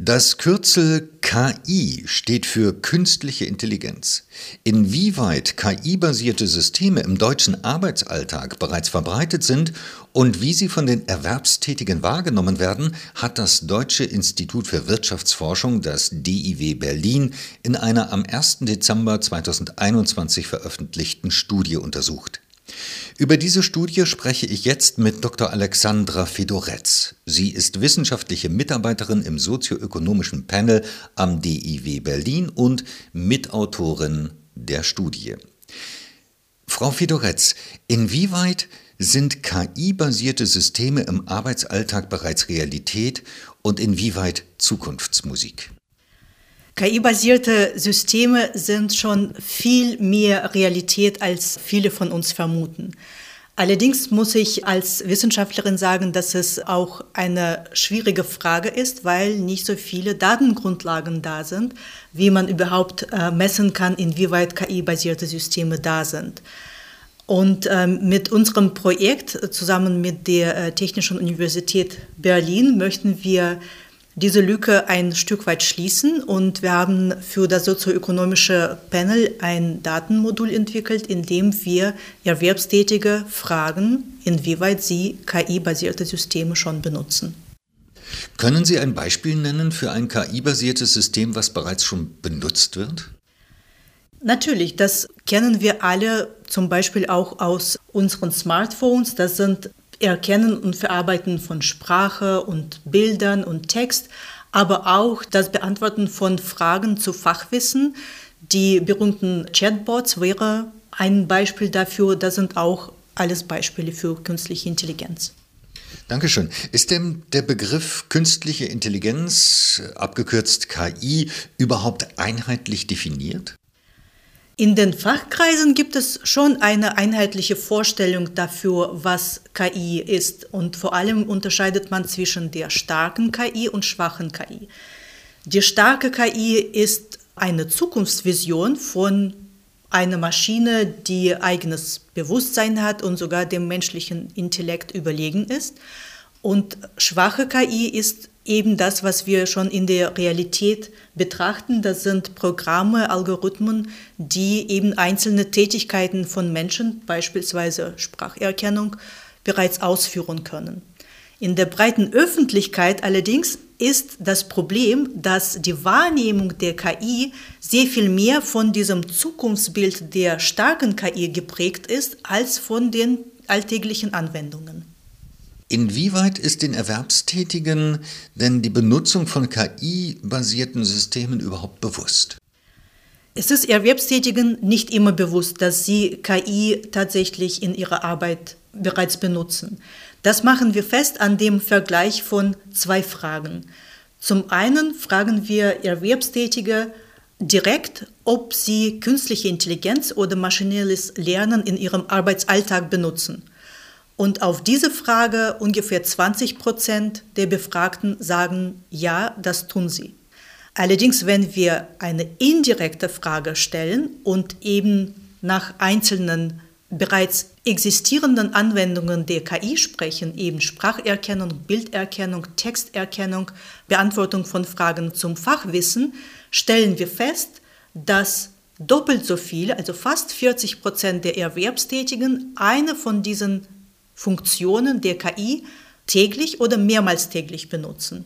Das Kürzel KI steht für künstliche Intelligenz. Inwieweit KI-basierte Systeme im deutschen Arbeitsalltag bereits verbreitet sind und wie sie von den Erwerbstätigen wahrgenommen werden, hat das Deutsche Institut für Wirtschaftsforschung, das DIW Berlin, in einer am 1. Dezember 2021 veröffentlichten Studie untersucht. Über diese Studie spreche ich jetzt mit Dr. Alexandra Fedoretz. Sie ist wissenschaftliche Mitarbeiterin im sozioökonomischen Panel am DIW Berlin und Mitautorin der Studie. Frau Fedoretz, inwieweit sind KI-basierte Systeme im Arbeitsalltag bereits Realität und inwieweit Zukunftsmusik? KI-basierte Systeme sind schon viel mehr Realität, als viele von uns vermuten. Allerdings muss ich als Wissenschaftlerin sagen, dass es auch eine schwierige Frage ist, weil nicht so viele Datengrundlagen da sind, wie man überhaupt äh, messen kann, inwieweit KI-basierte Systeme da sind. Und ähm, mit unserem Projekt zusammen mit der äh, Technischen Universität Berlin möchten wir diese Lücke ein Stück weit schließen und wir haben für das sozioökonomische Panel ein Datenmodul entwickelt, in dem wir Erwerbstätige fragen, inwieweit sie KI-basierte Systeme schon benutzen. Können Sie ein Beispiel nennen für ein KI-basiertes System, was bereits schon benutzt wird? Natürlich, das kennen wir alle zum Beispiel auch aus unseren Smartphones. Das sind Erkennen und Verarbeiten von Sprache und Bildern und Text, aber auch das Beantworten von Fragen zu Fachwissen. Die berühmten Chatbots wäre ein Beispiel dafür. Das sind auch alles Beispiele für künstliche Intelligenz. Dankeschön. Ist denn der Begriff künstliche Intelligenz, abgekürzt KI, überhaupt einheitlich definiert? In den Fachkreisen gibt es schon eine einheitliche Vorstellung dafür, was KI ist. Und vor allem unterscheidet man zwischen der starken KI und schwachen KI. Die starke KI ist eine Zukunftsvision von einer Maschine, die eigenes Bewusstsein hat und sogar dem menschlichen Intellekt überlegen ist. Und schwache KI ist eben das, was wir schon in der Realität betrachten. Das sind Programme, Algorithmen, die eben einzelne Tätigkeiten von Menschen, beispielsweise Spracherkennung, bereits ausführen können. In der breiten Öffentlichkeit allerdings ist das Problem, dass die Wahrnehmung der KI sehr viel mehr von diesem Zukunftsbild der starken KI geprägt ist als von den alltäglichen Anwendungen. Inwieweit ist den Erwerbstätigen denn die Benutzung von KI-basierten Systemen überhaupt bewusst? Es ist Erwerbstätigen nicht immer bewusst, dass sie KI tatsächlich in ihrer Arbeit bereits benutzen. Das machen wir fest an dem Vergleich von zwei Fragen. Zum einen fragen wir Erwerbstätige direkt, ob sie künstliche Intelligenz oder maschinelles Lernen in ihrem Arbeitsalltag benutzen. Und auf diese Frage ungefähr 20 Prozent der Befragten sagen, ja, das tun sie. Allerdings, wenn wir eine indirekte Frage stellen und eben nach einzelnen bereits existierenden Anwendungen der KI sprechen, eben Spracherkennung, Bilderkennung, Texterkennung, Beantwortung von Fragen zum Fachwissen, stellen wir fest, dass doppelt so viele, also fast 40 Prozent der Erwerbstätigen, eine von diesen Funktionen der KI täglich oder mehrmals täglich benutzen.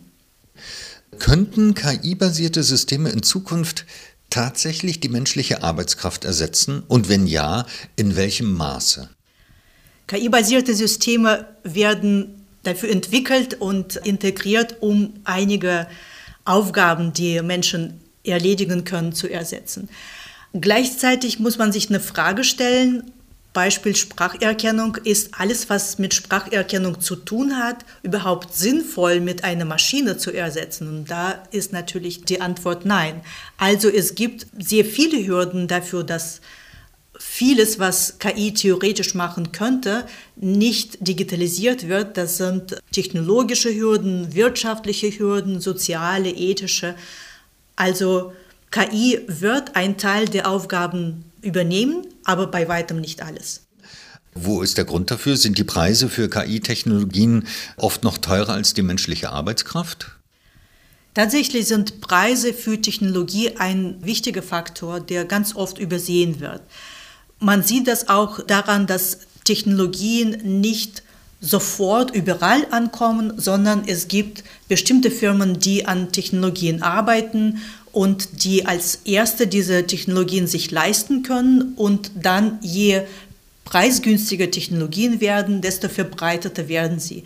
Könnten KI-basierte Systeme in Zukunft tatsächlich die menschliche Arbeitskraft ersetzen? Und wenn ja, in welchem Maße? KI-basierte Systeme werden dafür entwickelt und integriert, um einige Aufgaben, die Menschen erledigen können, zu ersetzen. Gleichzeitig muss man sich eine Frage stellen, Beispiel Spracherkennung, ist alles, was mit Spracherkennung zu tun hat, überhaupt sinnvoll mit einer Maschine zu ersetzen? Und da ist natürlich die Antwort nein. Also es gibt sehr viele Hürden dafür, dass vieles, was KI theoretisch machen könnte, nicht digitalisiert wird. Das sind technologische Hürden, wirtschaftliche Hürden, soziale, ethische. Also KI wird ein Teil der Aufgaben übernehmen, aber bei weitem nicht alles. Wo ist der Grund dafür? Sind die Preise für KI-Technologien oft noch teurer als die menschliche Arbeitskraft? Tatsächlich sind Preise für Technologie ein wichtiger Faktor, der ganz oft übersehen wird. Man sieht das auch daran, dass Technologien nicht sofort überall ankommen, sondern es gibt bestimmte Firmen, die an Technologien arbeiten und die als erste diese Technologien sich leisten können und dann je preisgünstiger Technologien werden, desto verbreiteter werden sie.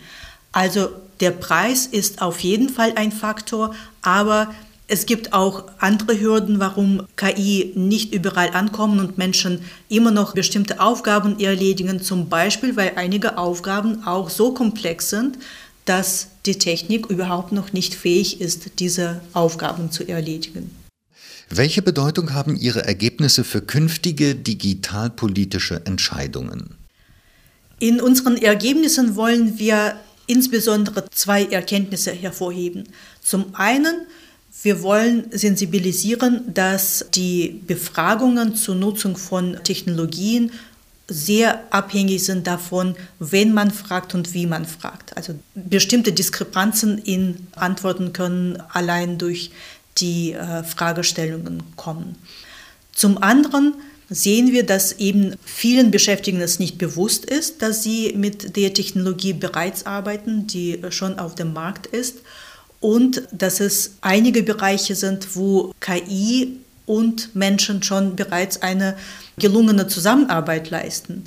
Also der Preis ist auf jeden Fall ein Faktor, aber es gibt auch andere Hürden, warum KI nicht überall ankommen und Menschen immer noch bestimmte Aufgaben erledigen, zum Beispiel weil einige Aufgaben auch so komplex sind, dass die Technik überhaupt noch nicht fähig ist, diese Aufgaben zu erledigen. Welche Bedeutung haben Ihre Ergebnisse für künftige digitalpolitische Entscheidungen? In unseren Ergebnissen wollen wir insbesondere zwei Erkenntnisse hervorheben. Zum einen wir wollen sensibilisieren, dass die Befragungen zur Nutzung von Technologien sehr abhängig sind davon, wen man fragt und wie man fragt. Also bestimmte Diskrepanzen in Antworten können allein durch die äh, Fragestellungen kommen. Zum anderen sehen wir, dass eben vielen Beschäftigten es nicht bewusst ist, dass sie mit der Technologie bereits arbeiten, die schon auf dem Markt ist und dass es einige Bereiche sind, wo KI und Menschen schon bereits eine gelungene Zusammenarbeit leisten.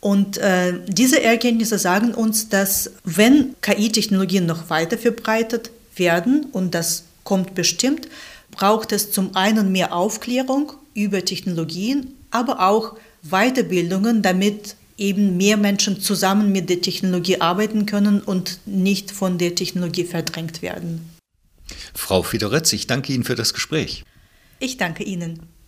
Und äh, diese Erkenntnisse sagen uns, dass wenn KI-Technologien noch weiter verbreitet werden, und das kommt bestimmt, braucht es zum einen mehr Aufklärung über Technologien, aber auch Weiterbildungen, damit eben mehr Menschen zusammen mit der Technologie arbeiten können und nicht von der Technologie verdrängt werden. Frau Fidoretz, ich danke Ihnen für das Gespräch. Ich danke Ihnen.